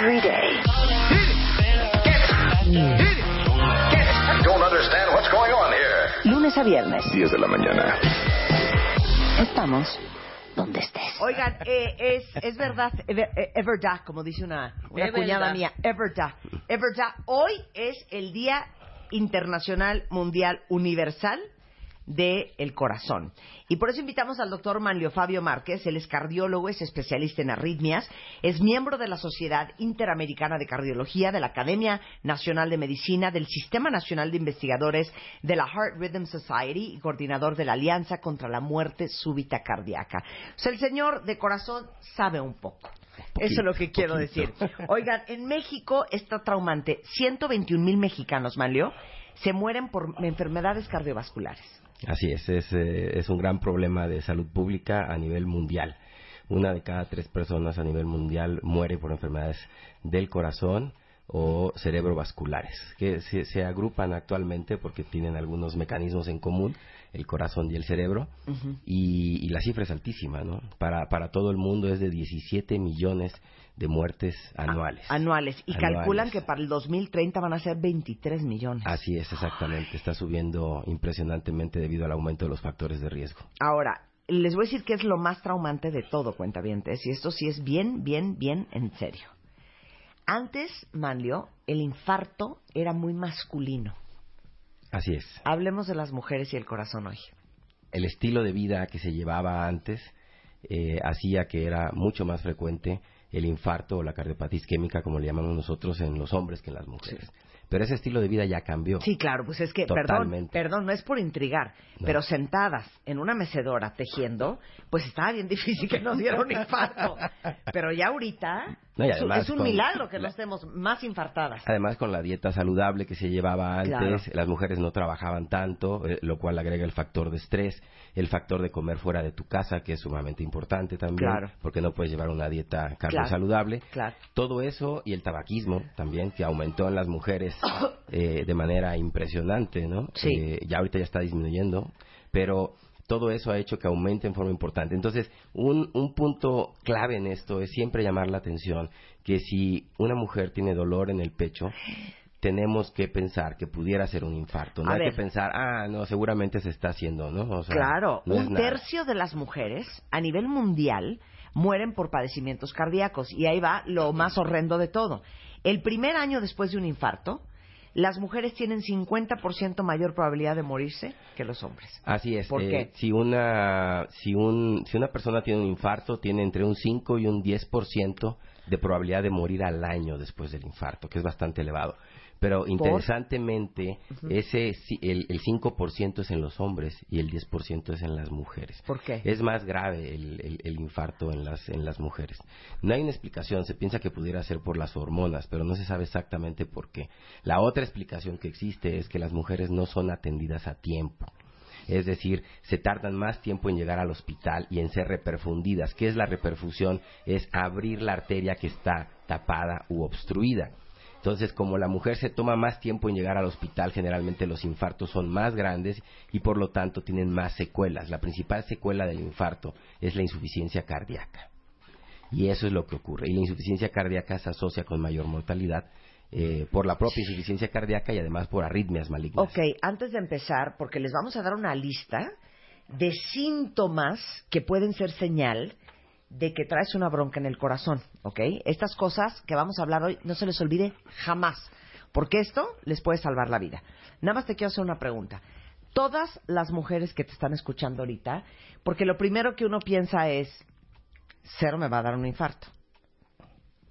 Every day. I don't understand what's going on here. Lunes a viernes. 10 de la mañana. Estamos donde estés. Oigan, eh, es, es verdad, ever- eh, es verdad, como dice una, una Es cuñada verdad. mía, es verdad, es verdad. Hoy es el Día Internacional Mundial Universal de el Corazón. Y por eso invitamos al doctor Manlio Fabio Márquez, él es cardiólogo, es especialista en arritmias, es miembro de la Sociedad Interamericana de Cardiología, de la Academia Nacional de Medicina, del Sistema Nacional de Investigadores de la Heart Rhythm Society y coordinador de la Alianza contra la Muerte Súbita Cardíaca. O sea, el señor de corazón sabe un poco. Eso es lo que quiero decir. Oigan, en México está traumante. 121 mil mexicanos, Manlio, se mueren por enfermedades cardiovasculares. Así es, es, eh, es un gran problema de salud pública a nivel mundial. Una de cada tres personas a nivel mundial muere por enfermedades del corazón o cerebrovasculares, que se, se agrupan actualmente porque tienen algunos mecanismos en común, el corazón y el cerebro, y, y la cifra es altísima, ¿no? Para, para todo el mundo es de 17 millones de muertes anuales. Anuales. Y Anuales. calculan que para el 2030 van a ser 23 millones. Así es, exactamente. Está subiendo impresionantemente debido al aumento de los factores de riesgo. Ahora, les voy a decir que es lo más traumante de todo, cuentavientes, y esto sí es bien, bien, bien en serio. Antes, Manlio, el infarto era muy masculino. Así es. Hablemos de las mujeres y el corazón hoy. El estilo de vida que se llevaba antes eh, hacía que era mucho más frecuente el infarto o la cardiopatía isquémica, como le llamamos nosotros, en los hombres que en las mujeres. Pero ese estilo de vida ya cambió. Sí, claro, pues es que, perdón, no es por intrigar, No. pero sentadas en una mecedora tejiendo, pues estaba bien difícil que nos diera un infarto. Pero ya ahorita No, y además es un con milagro que no estemos más infartadas. Además, con la dieta saludable que se llevaba antes, Claro. las mujeres no trabajaban tanto, eh, lo cual agrega el factor de estrés, el factor de comer fuera de tu casa, que es sumamente importante también, Claro. porque no puedes llevar una dieta Claro. cardiosaludable. Claro. Todo eso y el tabaquismo también, que aumentó en las mujeres eh, de manera impresionante, ¿no? Sí. Eh, ya ahorita ya está disminuyendo, pero todo eso ha hecho que aumente en forma importante. Entonces, un, un punto clave en esto es siempre llamar la atención que si una mujer tiene dolor en el pecho, tenemos que pensar que pudiera ser un infarto. No A hay ver. que pensar, ah, no, seguramente se está haciendo, ¿no? O sea, Claro, no un tercio de las mujeres a nivel mundial mueren por padecimientos cardíacos y ahí va lo más horrendo de todo. El primer año después de un infarto, las mujeres tienen 50% mayor probabilidad de morirse que los hombres. Así es. ¿Por eh, qué? Si una, si, un, si una persona tiene un infarto, tiene entre un 5 y un 10% de probabilidad de morir al año después del infarto, que es bastante elevado. Pero interesantemente, ese, el, el 5% es en los hombres y el 10% es en las mujeres. ¿Por qué? Es más grave el, el- el infarto en las, en las mujeres. No hay una explicación, se piensa que pudiera ser por las hormonas, pero no se sabe exactamente por qué. La otra explicación que existe es que las mujeres no son atendidas a tiempo. Es decir, se tardan más tiempo en llegar al hospital y en ser reperfundidas. ¿Qué es la reperfusión? Es abrir la arteria que está tapada u obstruida. Entonces, como la mujer se toma más tiempo en llegar al hospital, generalmente los infartos son más grandes y por lo tanto tienen más secuelas. La principal secuela del infarto es la insuficiencia cardíaca. Y eso es lo que ocurre. Y la insuficiencia cardíaca se asocia con mayor mortalidad eh, por la propia insuficiencia cardíaca y además por arritmias malignas. Ok, antes de empezar, porque les vamos a dar una lista de síntomas que pueden ser señal de que traes una bronca en el corazón, ¿ok? Estas cosas que vamos a hablar hoy no se les olvide jamás, porque esto les puede salvar la vida. Nada más te quiero hacer una pregunta. Todas las mujeres que te están escuchando ahorita, porque lo primero que uno piensa es, cero me va a dar un infarto.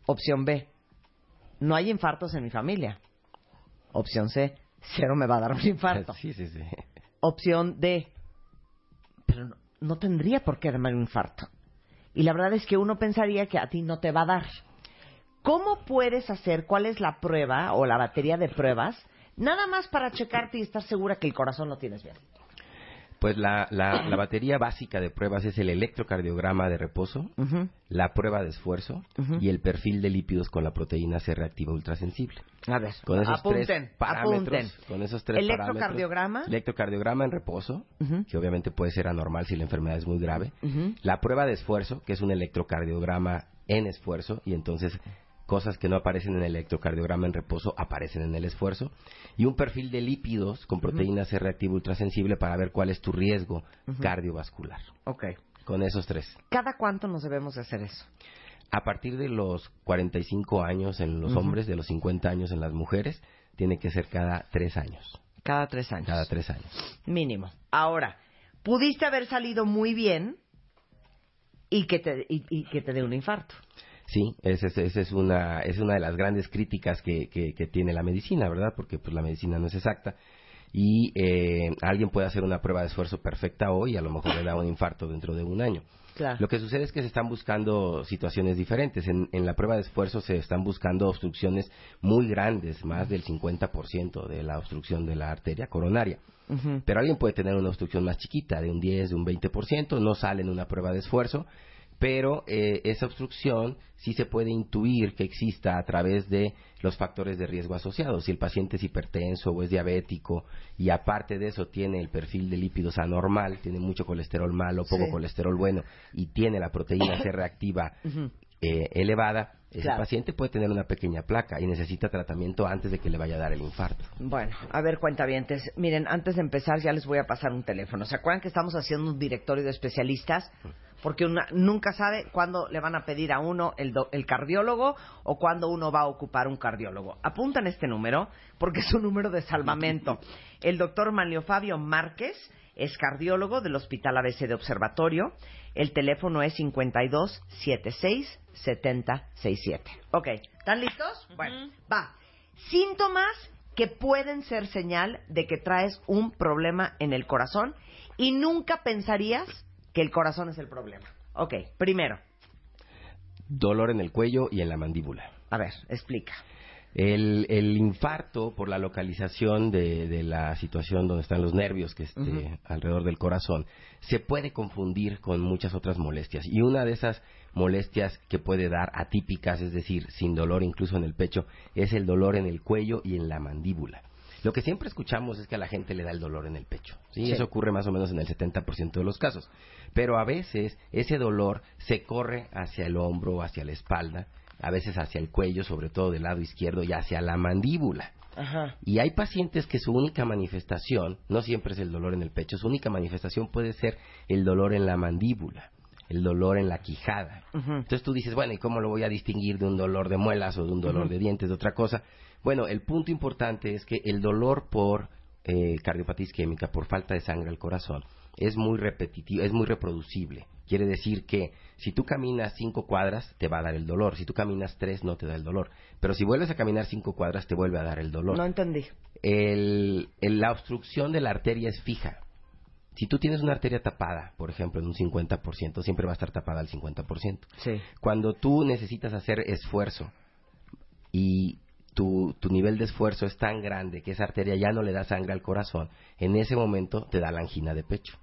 Opción B, no hay infartos en mi familia. Opción C, cero me va a dar un infarto. Sí, sí, sí. Opción D, pero no, no tendría por qué darme un infarto. Y la verdad es que uno pensaría que a ti no te va a dar. ¿Cómo puedes hacer, cuál es la prueba o la batería de pruebas, nada más para checarte y estar segura que el corazón lo tienes bien? Pues la, la, la batería básica de pruebas es el electrocardiograma de reposo, la prueba de esfuerzo y el perfil de lípidos con la proteína C reactiva ultrasensible. A ver, Con esos apunten, tres parámetros, apunten. con esos tres Electrocardiograma. parámetros, electrocardiograma en reposo, que obviamente puede ser anormal si la enfermedad es muy grave, la prueba de esfuerzo, que es un electrocardiograma en esfuerzo y entonces cosas que no aparecen en el electrocardiograma en reposo aparecen en el esfuerzo y un perfil de lípidos con proteína C reactiva ultrasensible para ver cuál es tu riesgo cardiovascular. Ok. Con esos tres. ¿Cada cuánto nos debemos de hacer eso? A partir de los 45 años en los hombres, de los 50 años en las mujeres, tiene que ser cada tres años. Cada tres años. Cada tres años. Mínimo. Ahora, pudiste haber salido muy bien y que te, y, y que te dé un infarto. Sí, esa es, esa es, una, es una de las grandes críticas que, que, que tiene la medicina, ¿verdad? Porque pues la medicina no es exacta. Y eh, alguien puede hacer una prueba de esfuerzo perfecta hoy y a lo mejor le da un infarto dentro de un año. Claro. Lo que sucede es que se están buscando situaciones diferentes. En, en la prueba de esfuerzo se están buscando obstrucciones muy grandes, más del 50% de la obstrucción de la arteria coronaria. Pero alguien puede tener una obstrucción más chiquita, de un 10, de un 20%, no sale en una prueba de esfuerzo, pero eh, esa obstrucción sí se puede intuir que exista a través de los factores de riesgo asociados. Si el paciente es hipertenso o es diabético y aparte de eso tiene el perfil de lípidos anormal, tiene mucho colesterol malo, poco Sí. colesterol bueno y tiene la proteína C reactiva. Eh, elevada, ese Claro. paciente puede tener una pequeña placa y necesita tratamiento antes de que le vaya a dar el infarto. Bueno, a ver, cuentavientes. Miren, antes de empezar ya les voy a pasar un teléfono. ¿Se acuerdan que estamos haciendo un directorio de especialistas? Porque una, nunca sabe cuándo le van a pedir a uno el, do- el cardiólogo o cuándo uno va a ocupar un cardiólogo. Apuntan este número porque es un número de salvamento. El doctor Manlio Fabio Márquez es cardiólogo del Hospital ABC de Observatorio. El teléfono es 52 76 70 67. Ok, ¿están listos? Bueno, va. Síntomas que pueden ser señal de que traes un problema en el corazón y nunca pensarías que el corazón es el problema. Ok, primero, Dolor en el cuello y en la mandíbula. a ver, explica. El, el infarto por la localización de, de la situación donde están los nervios que esté alrededor del corazón se puede confundir con muchas otras molestias y una de esas molestias que puede dar atípicas, es decir, sin dolor incluso en el pecho, es el dolor en el cuello y en la mandíbula. Lo que siempre escuchamos es que a la gente le da el dolor en el pecho. ¿sí? Sí. Eso ocurre más o menos en el 70% de los casos. Pero a veces ese dolor se corre hacia el hombro, hacia la espalda, a veces hacia el cuello, sobre todo del lado izquierdo, y hacia la mandíbula. Ajá. Y hay pacientes que su única manifestación, no siempre es el dolor en el pecho, su única manifestación puede ser el dolor en la mandíbula, el dolor en la quijada. Ujú. Entonces tú dices, bueno, ¿y cómo lo voy a distinguir de un dolor de muelas o de un dolor de dientes, de otra cosa? Bueno, el punto importante es que el dolor por eh, cardiopatía isquémica, por falta de sangre al corazón, es muy repetitivo, es muy reproducible. Quiere decir que si tú caminas cinco cuadras, te va a dar el dolor. Si tú caminas tres, no te da el dolor. Pero si vuelves a caminar cinco cuadras, te vuelve a dar el dolor No entendí. el, el- la obstrucción de la arteria es fija. Si tú tienes una arteria tapada, por ejemplo, en un 50%, siempre va a estar tapada al 50%. Sí. Cuando tú necesitas hacer esfuerzo y tu, tu nivel de esfuerzo es tan grande que esa arteria ya no le da sangre al corazón, en ese momento te da la angina de pecho.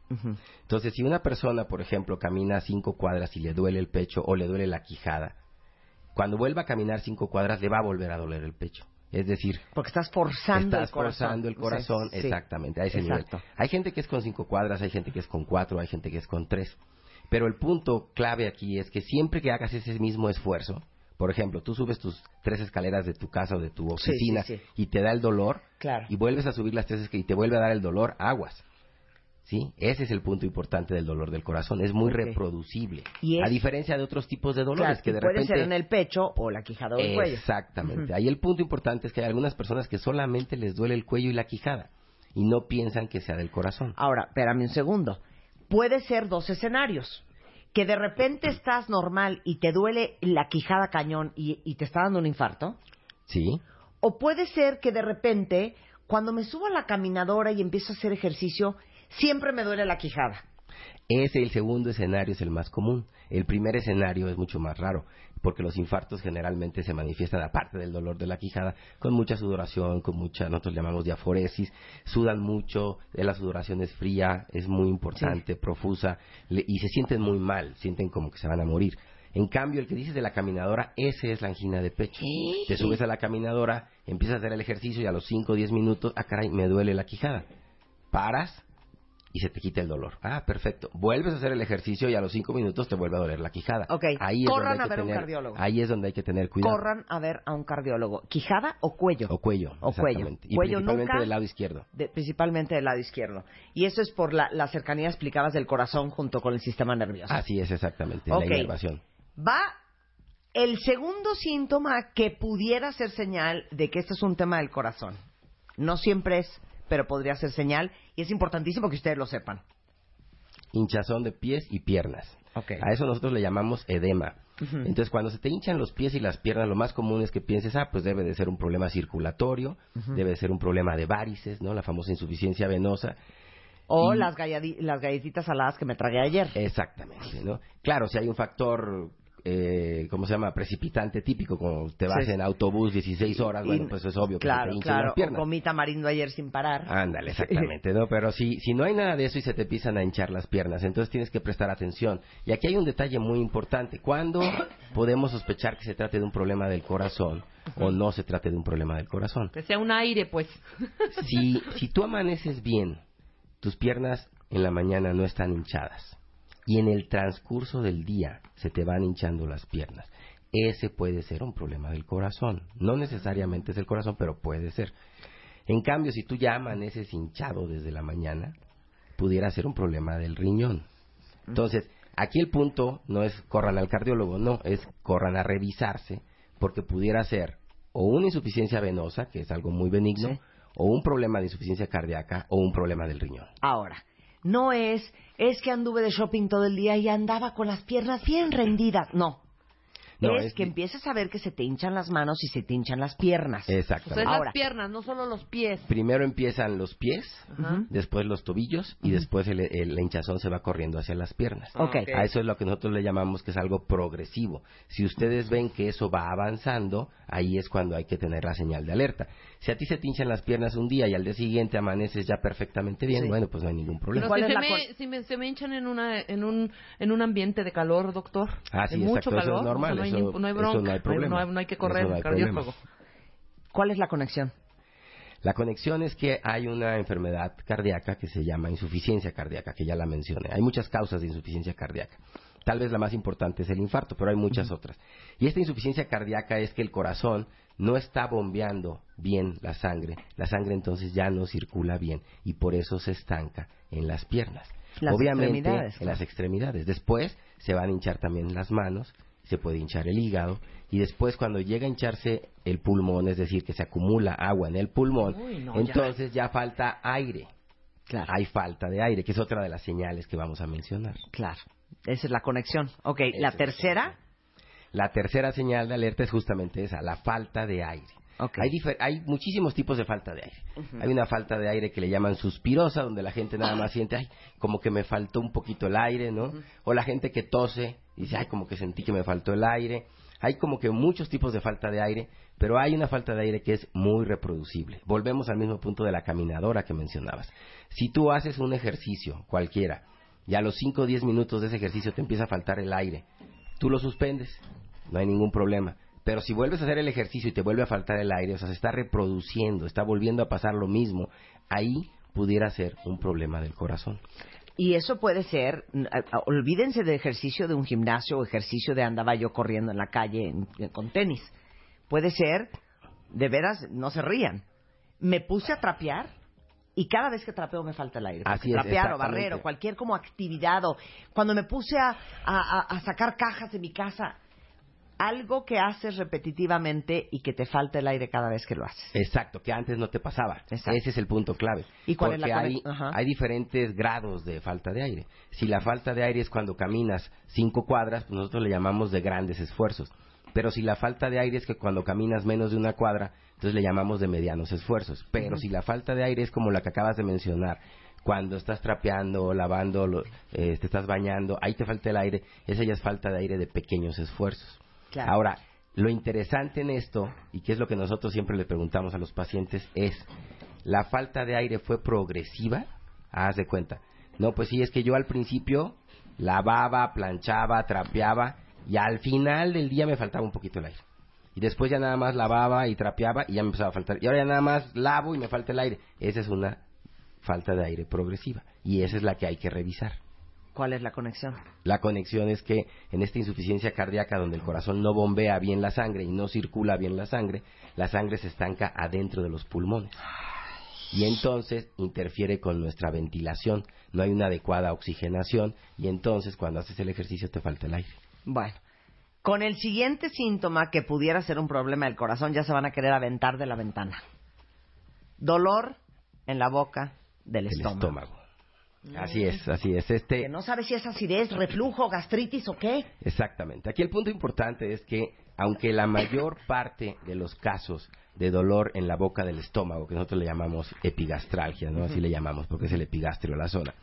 Entonces, si una persona, por ejemplo, camina cinco cuadras y le duele el pecho o le duele la quijada, cuando vuelva a caminar cinco cuadras le va a volver a doler el pecho. Es decir, Porque estás forzando Estás el corazón. forzando el corazón, sí. exactamente, a ese Exacto. nivel. Hay gente que es con cinco cuadras, hay gente que es con cuatro, hay gente que es con tres. Pero el punto clave aquí es que siempre que hagas ese mismo esfuerzo, por ejemplo, tú subes tus tres escaleras de tu casa o de tu oficina sí, sí. y te da el dolor, Claro. y vuelves a subir las tres escaleras y te vuelve a dar el dolor, aguas. ¿Sí? Ese es el punto importante del dolor del corazón. Es muy reproducible. Y A diferencia de otros tipos de dolores Claro, que de puede repente... ser en el pecho o la quijada o el cuello. Exactamente. Ahí el punto importante es que hay algunas personas que solamente les duele el cuello y la quijada y no piensan que sea del corazón. Ahora, espérame un segundo. Puede ser dos escenarios. Que de repente estás normal y te duele la quijada cañón y, y te está dando un infarto. Sí. O puede ser que de repente, cuando me subo a la caminadora y empiezo a hacer ejercicio, siempre me duele la quijada. Ese, el segundo escenario, es el más común. El primer escenario es mucho más raro, porque los infartos generalmente se manifiestan, aparte del dolor de la quijada, con mucha sudoración, con mucha, nosotros llamamos diaforesis, sudan mucho, eh, la sudoración es fría, es muy importante, profusa, le- y se sienten muy mal, sienten como que se van a morir. En cambio, el que dices de la caminadora, ese es la angina de pecho. Te subes a la caminadora, empiezas a hacer el ejercicio y a los 5 o 10 minutos, ah, caray, me duele la quijada. Paras, y se te quita el dolor. Ah, perfecto. Vuelves a hacer el ejercicio y a los cinco minutos te vuelve a doler la quijada. Ok, Ahí es corran a ver un tener- cardiólogo. Ahí es donde hay que tener cuidado. Corran a ver a un cardiólogo. ¿Quijada o cuello? O cuello. O cuello. Y Cuello principalmente nunca. del lado izquierdo. De- principalmente del lado izquierdo. Y eso es por la, la cercanía, explicabas, del corazón junto con el sistema nervioso. Así es, exactamente. La inervación. Va el segundo síntoma que pudiera ser señal de que esto es un tema del corazón. No siempre es, pero podría ser señal. Y es importantísimo que ustedes lo sepan. Hinchazón de pies y piernas. Ok. A eso nosotros le llamamos edema. Entonces, cuando se te hinchan los pies y las piernas, lo más común es que pienses, ah, pues debe de ser un problema circulatorio, debe de ser un problema de varices, ¿no? La famosa insuficiencia venosa. O Y- las, las galletitas saladas que me tragué ayer. Exactamente, ¿no? Claro, si hay un factor, eh, ¿cómo se llama? Precipitante típico, como te vas Sí. en autobús 16 horas, bueno, pues es obvio que te claro. las piernas. O comí tamarindo ayer sin parar. Ándale, exactamente, ¿no? Pero si, si no hay nada de eso y se te empiezan a hinchar las piernas, entonces tienes que prestar atención. Y aquí hay un detalle muy importante. ¿Cuándo podemos sospechar que se trate de un problema del corazón o no se trate de un problema del corazón? Que sea un aire, pues. Si, si tú amaneces bien, tus piernas en la mañana no están hinchadas y en el transcurso del día se te van hinchando las piernas, ese puede ser un problema del corazón. No necesariamente es el corazón, pero puede ser. En cambio, si tú ya amaneces hinchado desde la mañana, pudiera ser un problema del riñón. Entonces, aquí el punto no es corran al cardiólogo, no, es corran a revisarse, porque pudiera ser o una insuficiencia venosa, que es algo muy benigno, Sí. o un problema de insuficiencia cardíaca, o un problema del riñón. Ahora, no es, es que anduve de shopping todo el día y andaba con las piernas bien rendidas. No. No, es, es que empiezas a ver que se te hinchan las manos y se te hinchan las piernas. O sea, Exactamente. es Ahora. las piernas, no solo los pies. Primero empiezan los pies, después los tobillos, y después el, hinchazón se va corriendo hacia las piernas. Ok. A eso es lo que nosotros le llamamos que es algo progresivo. Si ustedes ven que eso va avanzando, ahí es cuando hay que tener la señal de alerta. Si a ti se te hinchan las piernas un día y al día siguiente amaneces ya perfectamente bien, Sí. bueno, pues no hay ningún problema. Pero ¿Cuál si, se me, con- si me- se me hinchan en, una, en, un, en un ambiente de calor, doctor. Ah, de sí, mucho exacto, eso calor. es normal, hay, no hay bronca. no hay problema. No hay, no hay que correr no cardiólogo. ¿Cuál es la conexión? La conexión es que hay una enfermedad cardíaca que se llama insuficiencia cardíaca, que ya la mencioné. Hay muchas causas de insuficiencia cardíaca. Tal vez la más importante es el infarto, pero hay muchas otras. Y esta insuficiencia cardíaca es que el corazón no está bombeando bien la sangre. La sangre entonces ya no circula bien y por eso se estanca en las piernas. Las Obviamente en las extremidades. Después se van a hinchar también las manos, se puede hinchar el hígado y después cuando llega a hincharse el pulmón, es decir, que se acumula agua en el pulmón, Uy, no, ya. entonces ya. falta aire. Claro. Hay falta de aire, que es otra de las señales que vamos a mencionar. Claro. Esa es la conexión. Ok, la tercera. La tercera señal de alerta es justamente esa, la falta de aire. Ok. Hay, hay muchísimos tipos de falta de aire. Hay una falta de aire que le llaman suspirosa, donde la gente nada más siente, ay, como que me faltó un poquito el aire, ¿no? O la gente que tose, dice, ay, como que sentí que me faltó el aire. Hay como que muchos tipos de falta de aire, pero hay una falta de aire que es muy reproducible. Volvemos al mismo punto de la caminadora que mencionabas. Si tú haces un ejercicio cualquiera y a los 5 o 10 minutos de ese ejercicio te empieza a faltar el aire, tú lo suspendes, no hay ningún problema. Pero si vuelves a hacer el ejercicio y te vuelve a faltar el aire, o sea, se está reproduciendo, está volviendo a pasar lo mismo, ahí pudiera ser un problema del corazón. Y eso puede ser, a- olvídense de ejercicio de un gimnasio o ejercicio de andaba yo corriendo en la calle en- con tenis. Puede ser, de veras, no se rían. Me puse a trapear y cada vez que trapeo me falta el aire. Así es, trapear o barrer o cualquier como actividad o cuando me puse a, a- a- a sacar cajas de mi casa, algo que haces repetitivamente y que te falta el aire cada vez que lo haces. Exacto, que antes no te pasaba. Exacto. Ese es el punto clave. ¿Y cuál es la hay, hay diferentes grados de falta de aire. Si la falta de aire es cuando caminas cinco cuadras, pues nosotros le llamamos de grandes esfuerzos. Pero si la falta de aire es que cuando caminas menos de una cuadra, entonces le llamamos de medianos esfuerzos. Pero si la falta de aire es como la que acabas de mencionar, cuando estás trapeando, lavando, lo- eh, te estás bañando, ahí te falta el aire, esa ya es falta de aire de pequeños esfuerzos. Ahora, lo interesante en esto, y que es lo que nosotros siempre le preguntamos a los pacientes, es, ¿la falta de aire fue progresiva? Haz de cuenta. No, pues sí, es que yo al principio lavaba, planchaba, trapeaba, y al final del día me faltaba un poquito el aire. Y después ya nada más lavaba y trapeaba y ya me empezaba a faltar. Y ahora ya nada más lavo y me falta el aire. Esa es una falta de aire progresiva. Y esa es la que hay que revisar. ¿Cuál es la conexión? La conexión es que en esta insuficiencia cardíaca donde el corazón no bombea bien la sangre y no circula bien la sangre, la sangre se estanca adentro de los pulmones. Y entonces interfiere con nuestra ventilación, no hay una adecuada oxigenación y entonces cuando haces el ejercicio te falta el aire. Bueno, con el siguiente síntoma que pudiera ser un problema del corazón, ya se van a querer aventar de la ventana. Dolor en la boca del El estómago. estómago. Así es, así es. Este, Que no sabe si es acidez, reflujo, gastritis o qué. Exactamente. Aquí el punto importante es que, aunque la mayor parte de los casos de dolor en la boca del estómago, que nosotros le llamamos epigastralgia, ¿no? Así le llamamos, porque es el epigastrio la zona.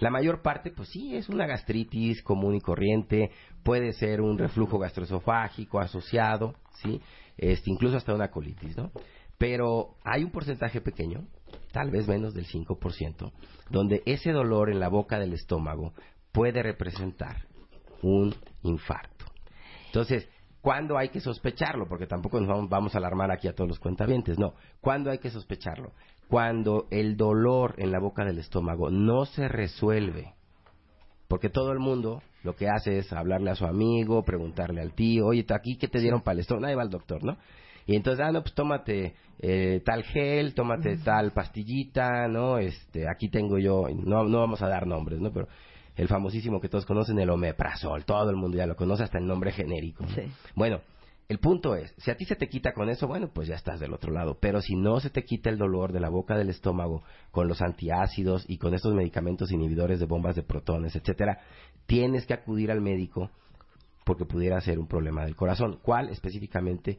La mayor parte, pues sí, es una gastritis común y corriente, puede ser un reflujo gastroesofágico asociado, ¿sí? Este, incluso hasta una colitis, ¿no? Pero hay un porcentaje pequeño, tal vez menos del 5%, donde ese dolor en la boca del estómago puede representar un infarto. Entonces, ¿cuándo hay que sospecharlo? Porque tampoco nos vamos, vamos a alarmar aquí a todos los cuentavientes, no. ¿Cuándo hay que sospecharlo? Cuando el dolor en la boca del estómago no se resuelve. Porque todo el mundo lo que hace es hablarle a su amigo, preguntarle al tío, oye, ¿aquí qué te dieron para el estómago? Ahí va el doctor, ¿no? Y entonces, ah, no, pues tómate eh, tal gel, tómate tal pastillita, ¿no? Este, aquí tengo yo, no, no vamos a dar nombres, ¿no? Pero el famosísimo que todos conocen, el omeprazol, todo el mundo ya lo conoce, hasta el nombre genérico. Bueno, el punto es, si a ti se te quita con eso, bueno, pues ya estás del otro lado. Pero si no se te quita el dolor de la boca del estómago con los antiácidos y con estos medicamentos inhibidores de bombas de protones, etcétera, tienes que acudir al médico porque pudiera ser un problema del corazón. ¿Cuál específicamente?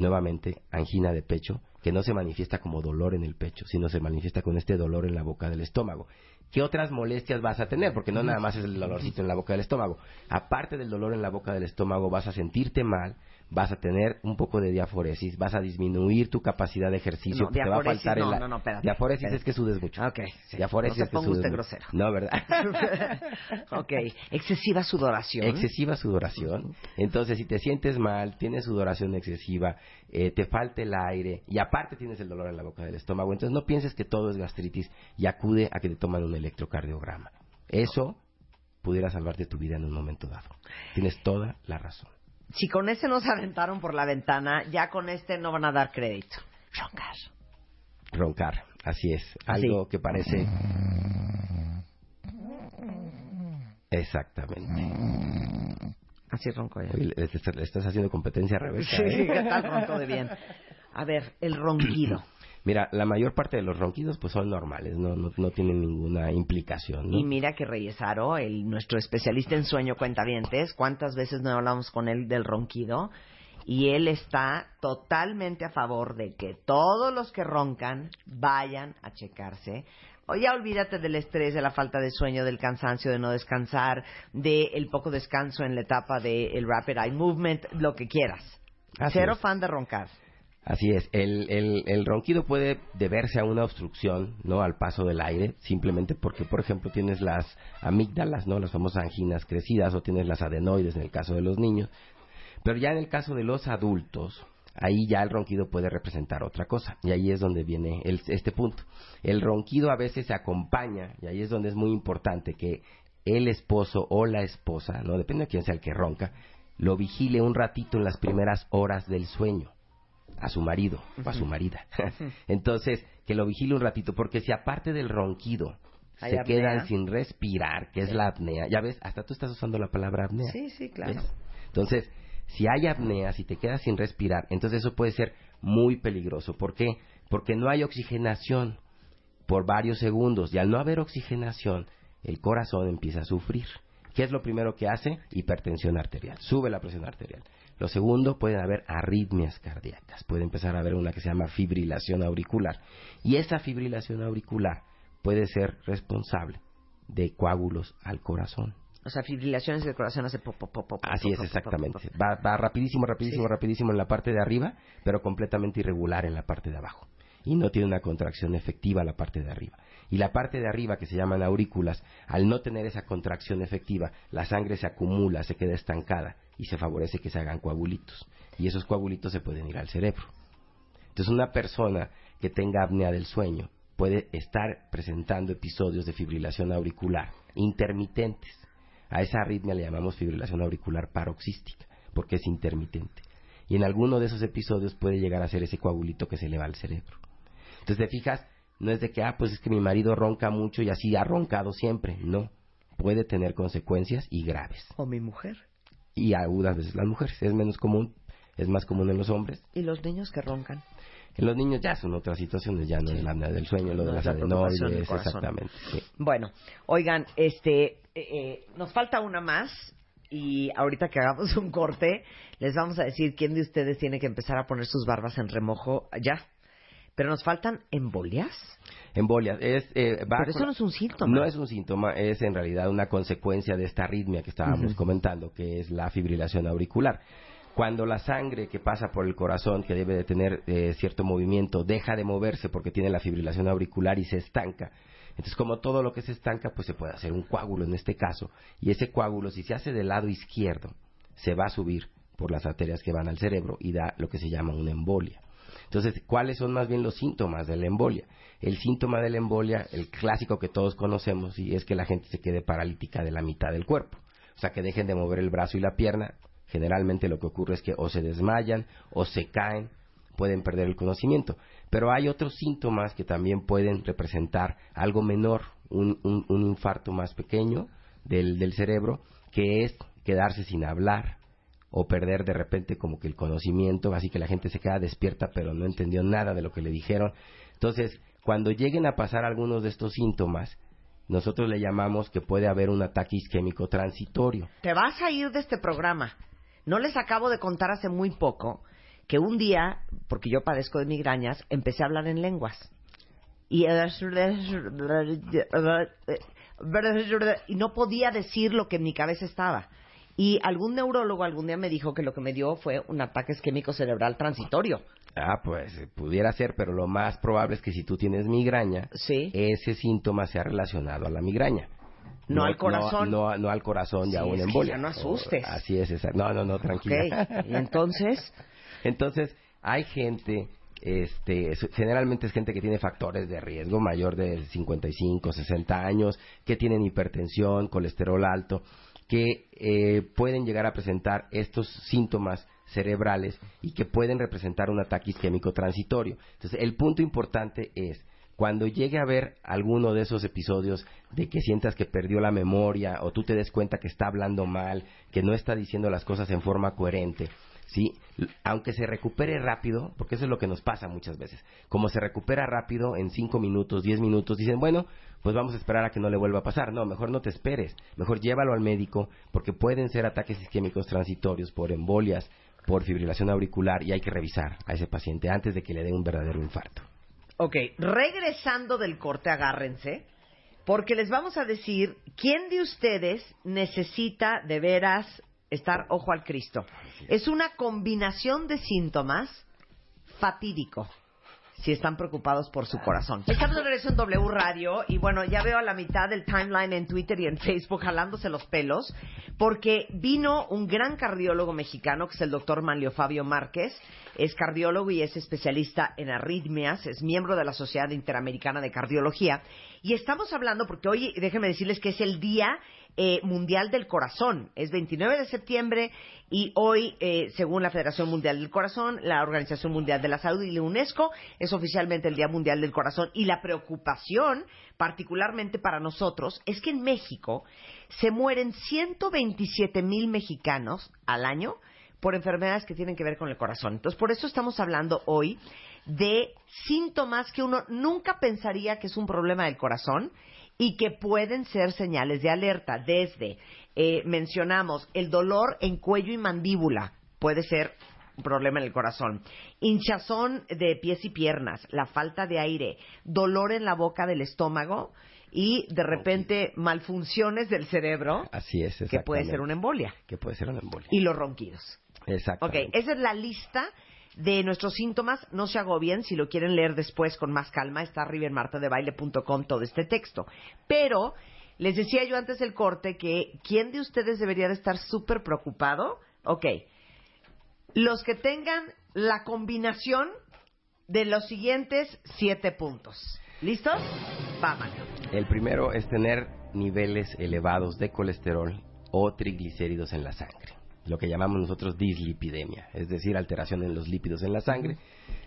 Nuevamente, angina de pecho, que no se manifiesta como dolor en el pecho, sino se manifiesta con este dolor en la boca del estómago. ¿Qué otras molestias vas a tener? Porque no nada más es el dolorcito en la boca del estómago. Aparte del dolor en la boca del estómago, vas a sentirte mal, vas a tener un poco de diaforesis, vas a disminuir tu capacidad de ejercicio, No, te va a faltar no, el... no, no, espérate, diaforesis espérate. es que sudes mucho. Ok, sí. Diaforesis No se es que ponga sudes usted mucho. grosero. No, ¿verdad? ok, excesiva sudoración. excesiva sudoración. Entonces, si te sientes mal, tienes sudoración excesiva, eh, te falta el aire y aparte tienes el dolor en la boca del estómago, entonces no pienses que todo es gastritis y acude a que te toman un electrocardiograma. Eso pudiera salvarte tu vida en un momento dado. Tienes toda la razón. Si con ese nos aventaron por la ventana, ya con este no van a dar crédito. Roncar. Roncar, así es. Así. Algo que parece... Exactamente. Así ronco yo. Oye, le, le- le estás haciendo competencia a Rebeca, Sí, ¿eh? ¿qué tal ronco de bien? A ver, el ronquido. Mira, la mayor parte de los ronquidos pues son normales, no, no, no tienen ninguna implicación, ¿no? Y mira que Reyes Aro, el, nuestro especialista en sueño cuentavientes, ¿cuántas veces no hablamos con él del ronquido? Y él está totalmente a favor de que todos los que roncan vayan a checarse. O ya olvídate del estrés, de la falta de sueño, del cansancio, de no descansar, del poco descanso en la etapa del rapid eye movement, lo que quieras. Así Cero es. fan de roncar. Así es, el, el, el ronquido puede deberse a una obstrucción, ¿no? Al paso del aire, simplemente porque, por ejemplo, tienes las amígdalas, ¿no? Las famosas anginas crecidas, o tienes las adenoides en el caso de los niños. Pero ya en el caso de los adultos, ahí ya el ronquido puede representar otra cosa. Y ahí es donde viene el- este punto. El ronquido a veces se acompaña, y ahí es donde es muy importante que el esposo o la esposa, no depende de quién sea el que ronca, lo vigile un ratito en las primeras horas del sueño. A su marido o a su marida. Entonces, que lo vigile un ratito, porque si aparte del ronquido Hay se apnea. quedan sin respirar, que es la apnea, ya ves, hasta tú estás usando la palabra apnea. Sí, sí, claro. ¿Ves? Entonces, si hay apnea, si te quedas sin respirar, entonces eso puede ser muy peligroso. ¿Por qué? Porque no hay oxigenación por varios segundos y al no haber oxigenación, el corazón empieza a sufrir. ¿Qué es lo primero que hace? Hipertensión arterial. Sube la presión arterial. Lo segundo, pueden haber arritmias cardíacas. Puede empezar a haber una que se llama fibrilación auricular. Y esa fibrilación auricular puede ser responsable de coágulos al corazón. O sea, fibrilaciones del corazón hace pop, pop, pop, pop, Así es, exactamente. Va, va rapidísimo, rapidísimo, Sí. rapidísimo en la parte de arriba, pero completamente irregular en la parte de abajo. Y no tiene una contracción efectiva la parte de arriba. Y la parte de arriba, que se llaman aurículas, al no tener esa contracción efectiva, la sangre se acumula, se queda estancada y se favorece que se hagan coagulitos. Y esos coagulitos se pueden ir al cerebro. Entonces, una persona que tenga apnea del sueño puede estar presentando episodios de fibrilación auricular intermitentes. A esa arritmia le llamamos fibrilación auricular paroxística, porque es intermitente. Y en alguno de esos episodios puede llegar a ser ese coagulito que se eleva al cerebro. Entonces, te fijas, no es de que, ah, pues es que mi marido ronca mucho y así ha roncado siempre. No, puede tener consecuencias y graves. O mi mujer. Y agudas veces las mujeres. Es menos común, es más común en los hombres. Y los niños que roncan. En los niños ya son otras situaciones, ya no es la del sueño, lo No de las la adenoides, exactamente. sí. Bueno, oigan, este, eh, eh, nos falta una más y ahorita que hagamos un corte, les vamos a decir quién de ustedes tiene que empezar a poner sus barbas en remojo ya. Pero nos faltan embolias. Embolias, es, eh, va Pero eso no es un síntoma. No es un síntoma, es en realidad una consecuencia de esta arritmia que estábamos comentando, que es la fibrilación auricular. Cuando la sangre que pasa por el corazón, que debe de tener eh, cierto movimiento, deja de moverse porque tiene la fibrilación auricular y se estanca. Entonces, como todo lo que se estanca, pues se puede hacer un coágulo en este caso. Y ese coágulo, si se hace del lado izquierdo, se va a subir por las arterias que van al cerebro y da lo que se llama una embolia. Entonces, ¿cuáles son más bien los síntomas de la embolia? El síntoma de la embolia, el clásico que todos conocemos, y es que la gente se quede paralítica de la mitad del cuerpo. O sea, que dejen de mover el brazo y la pierna. Generalmente lo que ocurre es que o se desmayan o se caen, pueden perder el conocimiento. Pero hay otros síntomas que también pueden representar algo menor, un, un- infarto más pequeño del, del cerebro, que es quedarse sin hablar, o perder de repente como que el conocimiento, así que la gente se queda despierta pero no entendió nada de lo que le dijeron. Entonces, cuando lleguen a pasar algunos de estos síntomas, nosotros le llamamos que puede haber un ataque isquémico transitorio. Te vas a ir de este programa. No les acabo de contar hace muy poco que un día, porque yo padezco de migrañas, empecé a hablar en lenguas. Y, no podía decir lo que en mi cabeza estaba. Y algún neurólogo algún día me dijo que lo que me dio fue un ataque isquémico cerebral transitorio. Ah, pues pudiera ser, pero lo más probable es que si tú tienes migraña, Sí. ese síntoma sea relacionado a la migraña. No al corazón. No, no al corazón y a Sí, una embolia. ya no asustes. O- así es, esa- no, no, no, tranquila. Y entonces, Entonces, hay gente, este, generalmente es gente que tiene factores de riesgo mayor de 55, 60 años, que tienen hipertensión, colesterol alto, que eh, pueden llegar a presentar estos síntomas cerebrales y que pueden representar un ataque isquémico transitorio. Entonces, el punto importante es cuando llegue a haber alguno de esos episodios de que sientas que perdió la memoria o tú te des cuenta que está hablando mal, que no está diciendo las cosas en forma coherente, ¿sí? Aunque se recupere rápido, porque eso es lo que nos pasa muchas veces, como se recupera rápido en 5 minutos, 10 minutos, dicen, bueno, pues vamos a esperar a que no le vuelva a pasar. No, mejor no te esperes, mejor llévalo al médico, porque pueden ser ataques isquémicos transitorios por embolias, por fibrilación auricular, y hay que revisar a ese paciente antes de que le dé un verdadero infarto. ok, regresando del corte, agárrense, porque les vamos a decir quién de ustedes necesita de veras estar ojo al Cristo. Es una combinación de síntomas fatídico si están preocupados por su corazón. Estamos de regreso en W Radio y bueno, ya veo a la mitad del timeline en Twitter y en Facebook jalándose los pelos porque vino un gran cardiólogo mexicano que es el doctor Manlio Fabio Márquez. Es cardiólogo y es especialista en arritmias, es miembro de la Sociedad Interamericana de Cardiología y estamos hablando porque hoy, déjenme decirles que es el día eh, Mundial del Corazón. Es 29 de septiembre y hoy, eh, según la Federación Mundial del Corazón, la Organización Mundial de la Salud y la UNESCO, es oficialmente el Día Mundial del Corazón. Y la preocupación, particularmente para nosotros, es que en México se mueren 127 mil mexicanos al año por enfermedades que tienen que ver con el corazón. Entonces, por eso estamos hablando hoy de síntomas que uno nunca pensaría que es un problema del corazón y que pueden ser señales de alerta. Desde, eh, mencionamos, el dolor en cuello y mandíbula puede ser un problema en el corazón. Hinchazón de pies y piernas, la falta de aire, dolor en la boca del estómago y de repente malfunciones del cerebro. Así es, Que puede ser una embolia. Que puede ser una embolia. Y los ronquidos. Exacto. Ok, esa es la lista de nuestros síntomas. No se agobien, si lo quieren leer después con más calma, está arriba en martadebaile.com todo este texto. Pero les decía yo antes del corte que ¿quién de ustedes debería de estar súper preocupado? Ok, los que tengan la combinación de los siguientes siete puntos. ¿Listos? Vámonos. El primero es tener niveles elevados de colesterol o triglicéridos en la sangre lo que llamamos nosotros dislipidemia, es decir, alteración en los lípidos en la sangre,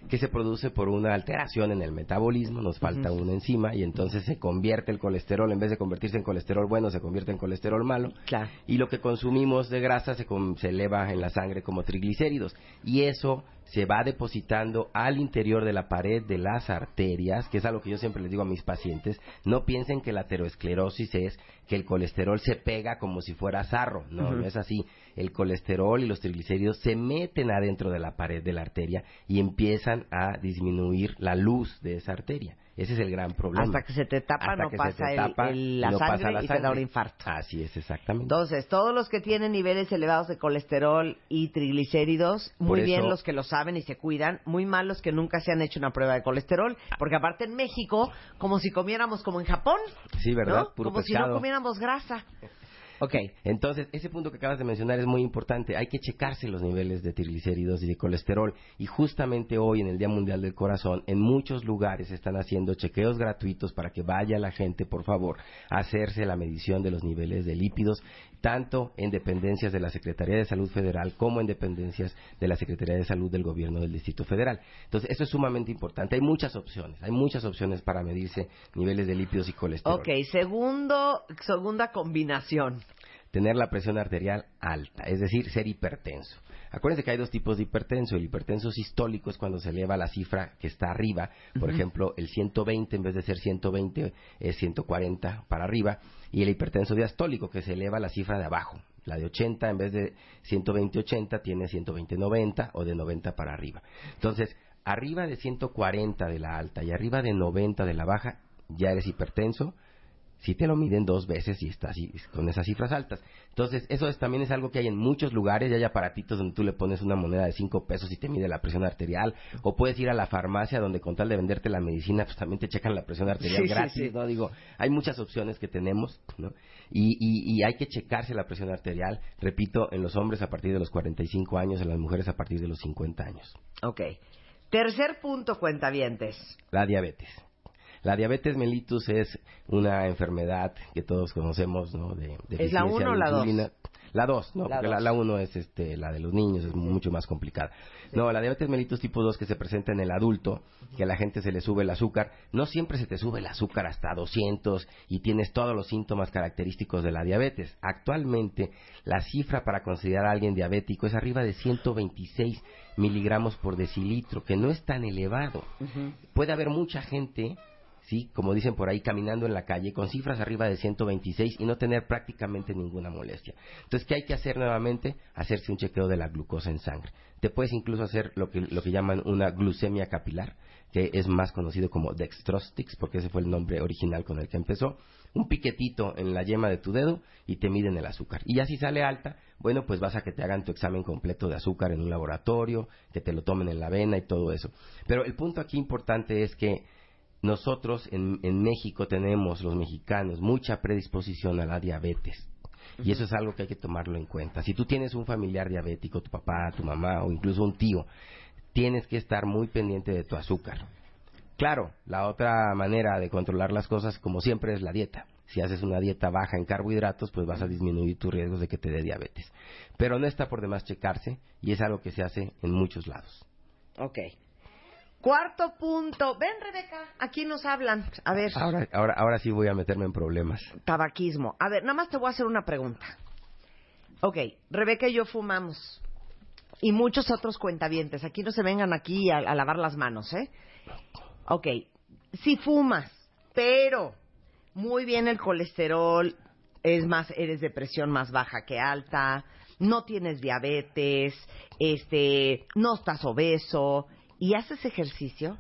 que se produce por una alteración en el metabolismo, nos falta una enzima y entonces se convierte el colesterol, en vez de convertirse en colesterol bueno, se convierte en colesterol malo. Y lo que consumimos de grasa se, se eleva en la sangre como triglicéridos. Y eso se va depositando al interior de la pared de las arterias, que es algo que yo siempre les digo a mis pacientes, no piensen que la aterosclerosis es que el colesterol se pega como si fuera sarro, no, no es así. El colesterol y los triglicéridos se meten adentro de la pared de la arteria y empiezan a disminuir la luz de esa arteria. Ese es el gran problema. Hasta que se te tapa, no pasa, el, la sangre y te da un infarto. Así es, exactamente. Entonces, todos los que tienen niveles elevados de colesterol y triglicéridos, muy bien los que lo saben y se cuidan, muy mal los que nunca se han hecho una prueba de colesterol, porque aparte en México, como si comiéramos como en Japón. Sí, ¿verdad? como si no comiéramos grasa. Ok, entonces ese punto que acabas de mencionar es muy importante. Hay que checarse los niveles de triglicéridos y de colesterol. Y justamente hoy, en el Día Mundial del Corazón, en muchos lugares están haciendo chequeos gratuitos para que vaya la gente, por favor, a hacerse la medición de los niveles de lípidos, tanto en dependencias de la Secretaría de Salud Federal como en dependencias de la Secretaría de Salud del Gobierno del Distrito Federal. Entonces, eso es sumamente importante. Hay muchas opciones, hay muchas opciones para medirse niveles de lípidos y colesterol. Ok, segundo, segunda combinación tener la presión arterial alta, es decir, ser hipertenso. Acuérdense que hay dos tipos de hipertenso. El hipertenso sistólico es cuando se eleva la cifra que está arriba. Por ejemplo, el 120 en vez de ser 120 es 140 para arriba. Y el hipertenso diastólico que se eleva la cifra de abajo. La de 80 en vez de 120-80 tiene 120-90 o de 90 para arriba. Entonces, arriba de 140 de la alta y arriba de 90 de la baja ya eres hipertenso si te lo miden dos veces y estás con esas cifras altas. Entonces, eso también es algo que hay en muchos lugares, ya hay aparatitos donde tú le pones una moneda de cinco pesos y te mide la presión arterial, o puedes ir a la farmacia donde con tal de venderte la medicina, pues también te checan la presión arterial gratis, ¿no? Digo, hay muchas opciones que tenemos, ¿no? Y, y, hay que checarse la presión arterial, repito, en los hombres a partir de los 45 años, en las mujeres a partir de los 50 años. Ok. Tercer punto, cuentavientes. La diabetes. La diabetes mellitus es una enfermedad que todos conocemos, ¿no? De, ¿Es la 1 o la 2? La 2, no, porque la 1 es este, la de los niños, es mucho más complicada. No, la diabetes mellitus tipo 2 que se presenta en el adulto, que a la gente se le sube el azúcar, no siempre se te sube el azúcar hasta 200 y tienes todos los síntomas característicos de la diabetes. Actualmente, la cifra para considerar a alguien diabético es arriba de 126 miligramos por decilitro, que no es tan elevado. Puede haber mucha gente ¿sí? Como dicen por ahí, caminando en la calle con cifras arriba de 126 y no tener prácticamente ninguna molestia. Entonces, ¿qué hay que hacer nuevamente? Hacerse un chequeo de la glucosa en sangre. Te puedes incluso hacer lo que, lo que llaman una glucemia capilar, que es más conocido como dextrostix, porque ese fue el nombre original con el que empezó. Un piquetito en la yema de tu dedo y te miden el azúcar. Y ya si sale alta, bueno, pues vas a que te hagan tu examen completo de azúcar en un laboratorio, que te lo tomen en la vena y todo eso. Pero el punto aquí importante es que nosotros en, México tenemos, los mexicanos, mucha predisposición a la diabetes. Y eso es algo que hay que tomarlo en cuenta. Si tú tienes un familiar diabético, tu papá, tu mamá o incluso un tío, tienes que estar muy pendiente de tu azúcar. Claro, la otra manera de controlar las cosas, como siempre, es la dieta. si haces una dieta baja en carbohidratos, pues vas a disminuir tus riesgos de que te dé diabetes. Pero no está por demás checarse y es algo que se hace en muchos lados. Ok. Cuarto punto. Ven, Rebeca, aquí nos hablan. A ver, Ahora, ahora, ahora sí voy a meterme en problemas. tabaquismo. A ver, nada más te voy a hacer una pregunta. Ok, Rebeca y yo fumamos. Y muchos otros cuentavientes. Aquí no se vengan aquí a, a lavar las manos, ¿eh? Ok, si fumas, pero muy bien el colesterol, es más, eres de presión más baja que alta, no tienes diabetes, este, no estás obeso y haces ejercicio,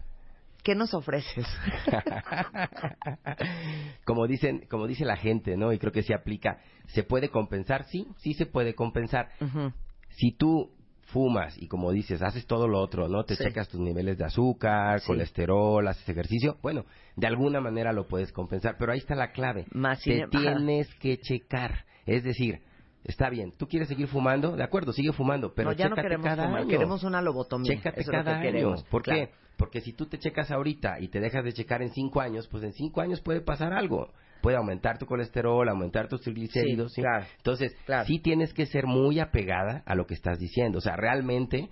¿qué nos ofreces? como dicen, como dice la gente, ¿no? Y creo que se aplica. ¿Se puede compensar? Sí, sí se puede compensar. Si tú fumas y como dices, haces todo lo otro, ¿no? Te Sí. checas tus niveles de azúcar, Sí. colesterol, haces ejercicio, bueno, de alguna manera lo puedes compensar, pero ahí está la clave. Más Te tienes que checar. Es decir, está bien, tú quieres seguir fumando, de acuerdo, sigue fumando, pero no, ya no queremos cada fumar, año. queremos una lobotomía. Chécate Eso es lo cada que año. queremos. ¿Por Claro. qué? Porque si tú te checas ahorita y te dejas de checar en cinco años, pues en cinco años puede pasar algo. Puede aumentar tu colesterol, aumentar tus triglicéridos. Sí, ¿sí? claro. Entonces, Claro. sí tienes que ser muy apegada a lo que estás diciendo. O sea, realmente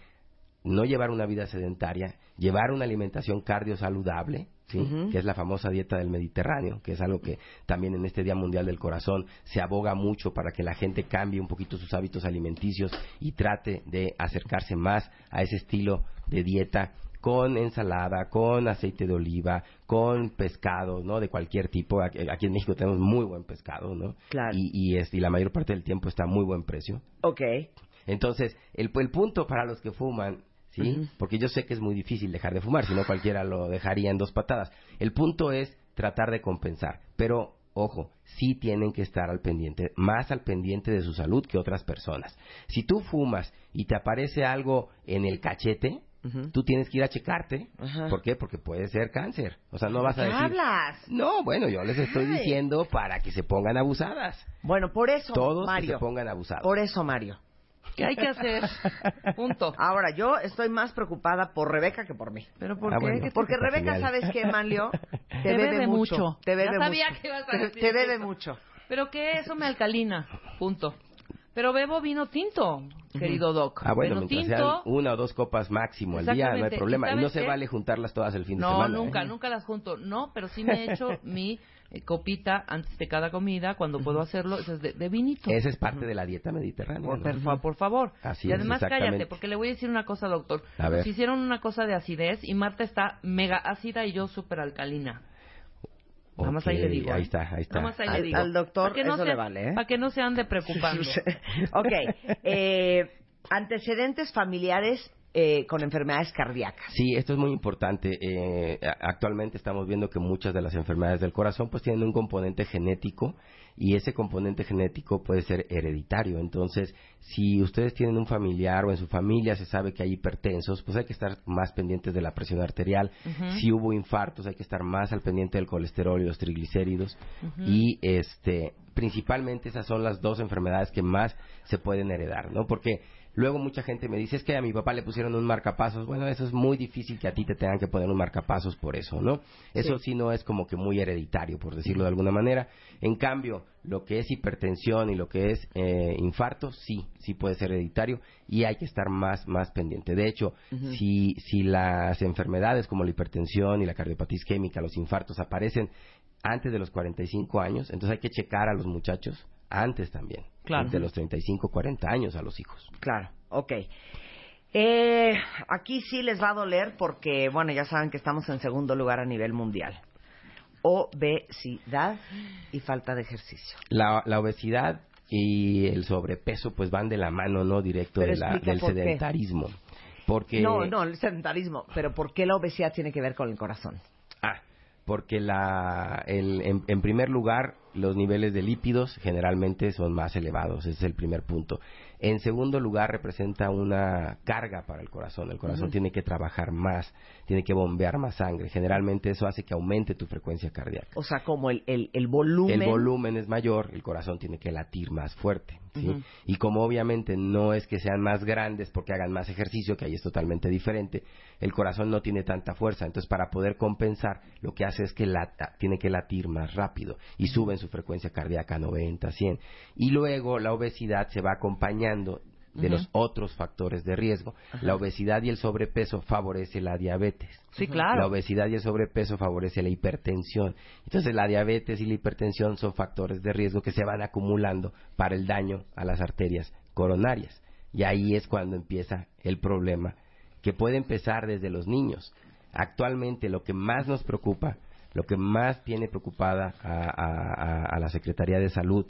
no llevar una vida sedentaria, llevar una alimentación cardiosaludable, ¿sí? Que es la famosa dieta del Mediterráneo, que es algo que también en este Día Mundial del Corazón se aboga mucho para que la gente cambie un poquito sus hábitos alimenticios y trate de acercarse más a ese estilo de dieta con ensalada, con aceite de oliva, con pescado, ¿no? De cualquier tipo. Aquí en México tenemos muy buen pescado, ¿no? Claro. Y, y, es- y la mayor parte del tiempo está a muy buen precio. Ok. Entonces, el, el punto para los que fuman, ¿sí? Porque yo sé que es muy difícil dejar de fumar, si no cualquiera lo dejaría en dos patadas. El punto es tratar de compensar, pero ojo, sí tienen que estar al pendiente, más al pendiente de su salud que otras personas. Si tú fumas y te aparece algo en el cachete, Ujú. tú tienes que ir a checarte. Ajá. ¿Por qué? Porque puede ser cáncer. O sea, no vas a ¿Qué decir... hablas? No, bueno, yo les estoy diciendo para que se pongan abusadas. Bueno, por eso, Todos que Mario. se pongan abusados. Por eso, Mario. ¿Qué hay que hacer? Punto. Ahora, yo estoy más preocupada por Rebeca que por mí. Pero ¿por Ah, qué? bueno. ¿Qué te- Porque Rebeca. ¿sabes qué, Manlio? Te, Te bebe, bebe mucho. mucho. Te bebe Ya sabía mucho. que ibas a Te- decir Te bebe eso. mucho. Pero que eso me alcalina. Punto. Pero bebo vino tinto, querido Doc. Ah, bueno, vino mientras tinto. sean una o dos copas máximo al día, no hay problema. ¿Y Y no se qué? vale juntarlas todas el fin de No, semana. nunca, ¿eh? nunca las junto. No, pero sí me he hecho mi eh, copita antes de cada comida, cuando puedo hacerlo, eso es de, de vinito. Esa es parte de la dieta mediterránea. Por, ¿no? por fa- por favor. Así y además cállate, porque le voy a decir una cosa, doctor. A ver. Nos hicieron una cosa de acidez y Marta está mega ácida y yo súper alcalina. Nada más ahí le digo. ahí ¿eh? está, ahí está. Nada más ahí Al- le digo. al doctor que no eso se- le vale, ¿eh? Para que no se ande preocupando. ok. Eh, antecedentes familiares eh, con enfermedades cardíacas. Sí, esto es muy importante. Eh, actualmente estamos viendo que muchas de las enfermedades del corazón pues tienen un componente genético y ese componente genético puede ser hereditario. Entonces, si ustedes tienen un familiar o en su familia se sabe que hay hipertensos, pues hay que estar más pendientes de la presión arterial. Si hubo infartos, hay que estar más al pendiente del colesterol y los triglicéridos. Y este, principalmente esas son las dos enfermedades que más se pueden heredar, ¿no? Porque Luego mucha gente me dice, es que a mi papá le pusieron un marcapasos. Bueno, eso es muy difícil que a ti te tengan que poner un marcapasos por eso, ¿no? Eso sí, no es como que muy hereditario, por decirlo de alguna manera. En cambio, lo que es hipertensión y lo que es eh, infarto, sí, sí puede ser hereditario y hay que estar más, más pendiente. De hecho, si, si las enfermedades como la hipertensión y la cardiopatía isquémica, los infartos aparecen antes de los 45 años, entonces hay que checar a los muchachos antes también. Claro. De los 35, 40 años a los hijos. Claro, ok. Eh, aquí sí les va a doler porque, bueno, ya saben que estamos en segundo lugar a nivel mundial. Obesidad y falta de ejercicio. La, la obesidad y el sobrepeso pues van de la mano, ¿no? Directo de la- del por qué. sedentarismo. Porque... No, no, el sedentarismo. Pero ¿por qué la obesidad tiene que ver con el corazón? Ah, porque la, el- en, en primer lugar, los niveles de lípidos generalmente son más elevados, ese es el primer punto. En segundo lugar, representa una carga para el corazón. El corazón tiene que trabajar más, tiene que bombear más sangre. Generalmente eso hace que aumente tu frecuencia cardíaca. O sea, como el, el, el volumen. El volumen es mayor, el corazón tiene que latir más fuerte. ¿Sí? Y como obviamente no es que sean más grandes porque hagan más ejercicio, que ahí es totalmente diferente, el corazón no tiene tanta fuerza. Entonces, para poder compensar, lo que hace es que lata- tiene que latir más rápido y suben su frecuencia cardíaca a 90, 100. Y luego la obesidad se va acompañando de los otros factores de riesgo. La obesidad y el sobrepeso favorece la diabetes. Sí, claro. La obesidad y el sobrepeso favorece la hipertensión. Entonces la diabetes y la hipertensión son factores de riesgo que se van acumulando para el daño a las arterias coronarias. Y ahí es cuando empieza el problema, que puede empezar desde los niños. Actualmente lo que más nos preocupa, lo que más tiene preocupada a, a- a- a la Secretaría de Salud,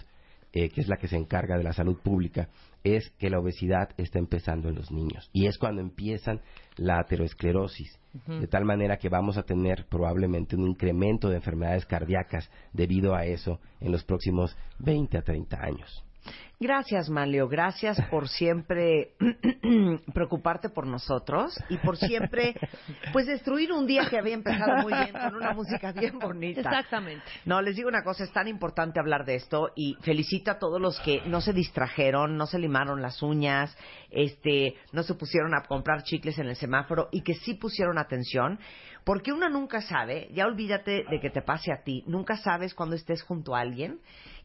eh, que es la que se encarga de la salud pública, es que la obesidad está empezando en los niños. Y es cuando empiezan la aterosclerosis. De tal manera que vamos a tener probablemente un incremento de enfermedades cardíacas debido a eso en los próximos 20 a 30 años. Gracias, Manlio. Gracias por siempre preocuparte por nosotros y por siempre, pues, destruir un día que había empezado muy bien con una música bien bonita. Exactamente. No, les digo una cosa, es tan importante hablar de esto y felicito a todos los que no se distrajeron, no se limaron las uñas, este, no se pusieron a comprar chicles en el semáforo y que sí pusieron atención, porque uno nunca sabe, ya olvídate de que te pase a ti, nunca sabes cuando estés junto a alguien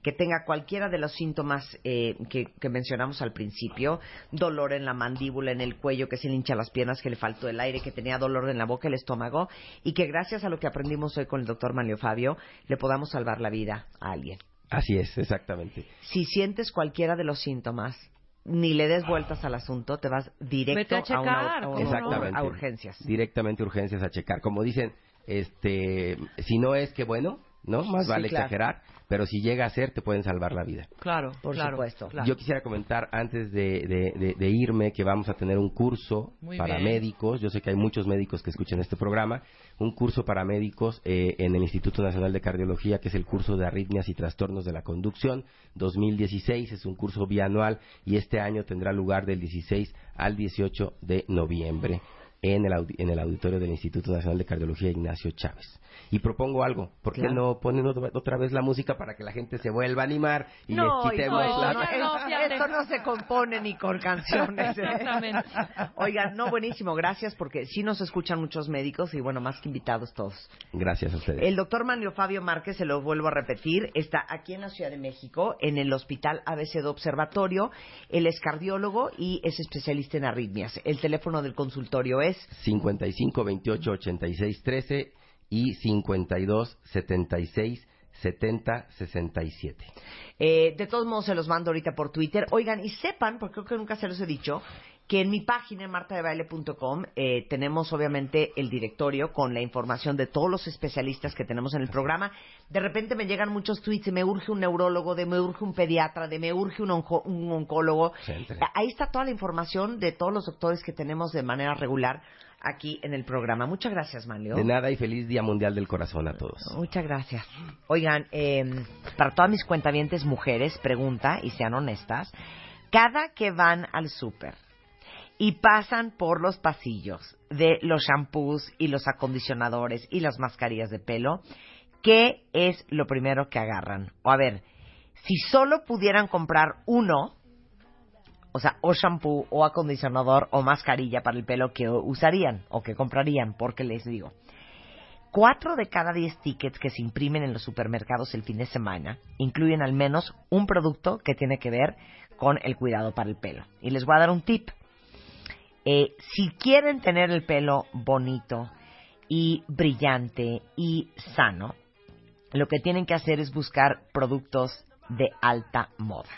que tenga cualquiera de los síntomas eh, que, que mencionamos al principio, dolor en la mandíbula, en el cuello, que se le hincha las piernas, que le faltó el aire, que tenía dolor en la boca, el estómago, y que gracias a lo que aprendimos hoy con el doctor Manlio Fabio, le podamos salvar la vida a alguien. Así es, exactamente. Si sientes cualquiera de los síntomas, ni le des vueltas al asunto, te vas directo a una- a, ¿cómo una- a urgencias. Directamente urgencias a checar. Como dicen, este, si no es que bueno, ¿no? Más Sí, vale claro. exagerar, pero si llega a ser, te pueden salvar la vida. Claro, Por claro, supuesto. claro. Yo quisiera comentar antes de, de- de- de irme que vamos a tener un curso Muy para bien. médicos. Yo sé que hay muchos médicos que escuchan este programa. Un curso para médicos eh, en el Instituto Nacional de Cardiología, que es el curso de arritmias y trastornos de la conducción 2016. Es un curso bianual y este año tendrá lugar del 16 al 18 de noviembre en el, en el auditorio del Instituto Nacional de Cardiología Ignacio Chávez. Y propongo algo, ¿por qué Claro. no ponen otra otra vez la música para que la gente se vuelva a animar y no, les quitemos hijo, la... no, no, esto- esto no se compone ni con canciones. ¿eh? Exactamente. Oigan, no, buenísimo, gracias porque sí nos escuchan muchos médicos y bueno, más que invitados todos. Gracias a ustedes. El doctor Manlio Fabio Márquez, se lo vuelvo a repetir, está aquí en la Ciudad de México, en el Hospital ABC de Observatorio. Él es cardiólogo y es especialista en arritmias. El teléfono del consultorio es 55 28 86 13 y 52 76 70 67. Eh, de todos modos, se los mando ahorita por Twitter. Oigan, y sepan, porque creo que nunca se los he dicho, que en mi página, en martadebaile.com, eh, tenemos obviamente el directorio con la información de todos los especialistas que tenemos en el programa. De repente me llegan muchos tweets de me urge un neurólogo, de me urge un pediatra, de me urge un, onco- un oncólogo. Entre. Ahí está toda la información de todos los doctores que tenemos de manera regular aquí en el programa. Muchas gracias, Manlio. De nada y feliz Día Mundial del Corazón a todos. Muchas gracias. Oigan, eh, para todas mis cuentavientes mujeres, pregunta y sean honestas, cada que van al súper y pasan por los pasillos de los shampoos y los acondicionadores y las mascarillas de pelo, ¿qué es lo primero que agarran? O a ver, si solo pudieran comprar uno, o sea, o shampoo, o acondicionador, o mascarilla para el pelo que usarían o que comprarían, porque les digo, Cuatro de cada diez tickets que se imprimen en los supermercados el fin de semana incluyen al menos un producto que tiene que ver con el cuidado para el pelo. Y les voy a dar un tip. Eh, si quieren tener el pelo bonito y brillante y sano, lo que tienen que hacer es buscar productos de alta moda.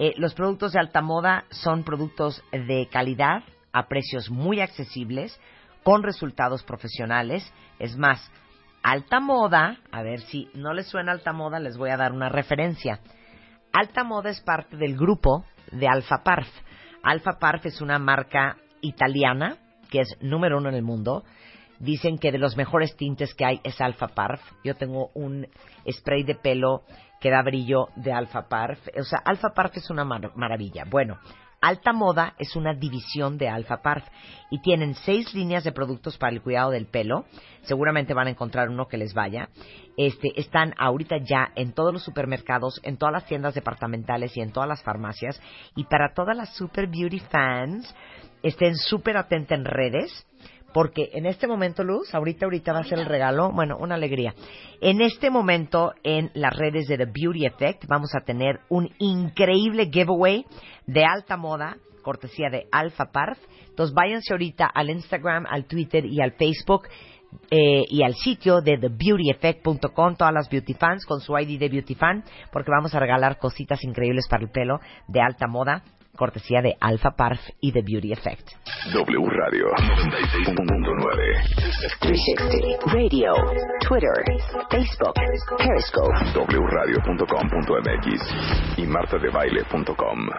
Eh, los productos de alta moda son productos de calidad a precios muy accesibles, con resultados profesionales. Es más, alta moda, a ver si no les suena alta moda, les voy a dar una referencia. Alta moda es parte del grupo de Alfa Parf. Alfa Parf es una marca italiana que es número uno en el mundo. Dicen que de los mejores tintes que hay es Alfa Parf. Yo tengo un spray de pelo que da brillo de Alfa Parf. O sea, Alfa Parf es una mar- maravilla. Bueno, Alta Moda es una división de Alpha Parf y tienen seis líneas de productos para el cuidado del pelo. Seguramente van a encontrar uno que les vaya. Este, están ahorita ya en todos los supermercados, en todas las tiendas departamentales y en todas las farmacias. Y para todas las super beauty fans, estén súper atentas en redes porque en este momento, Luz, ahorita, ahorita va a ser el regalo, bueno, una alegría. En este momento, en las redes de The Beauty Effect, vamos a tener un increíble giveaway de alta moda, cortesía de Alpha Parf. Entonces, váyanse ahorita al Instagram, al Twitter y al Facebook. Eh, y al sitio de thebeautyeffect.com, todas las beauty fans con su ID de beauty fan, porque vamos a regalar cositas increíbles para el pelo de alta moda cortesía de Alpha Parf y The Beauty Effect. W Radio 96.9 360 Radio Twitter Facebook Periscope. Wradio.com.mx y martadebaile.com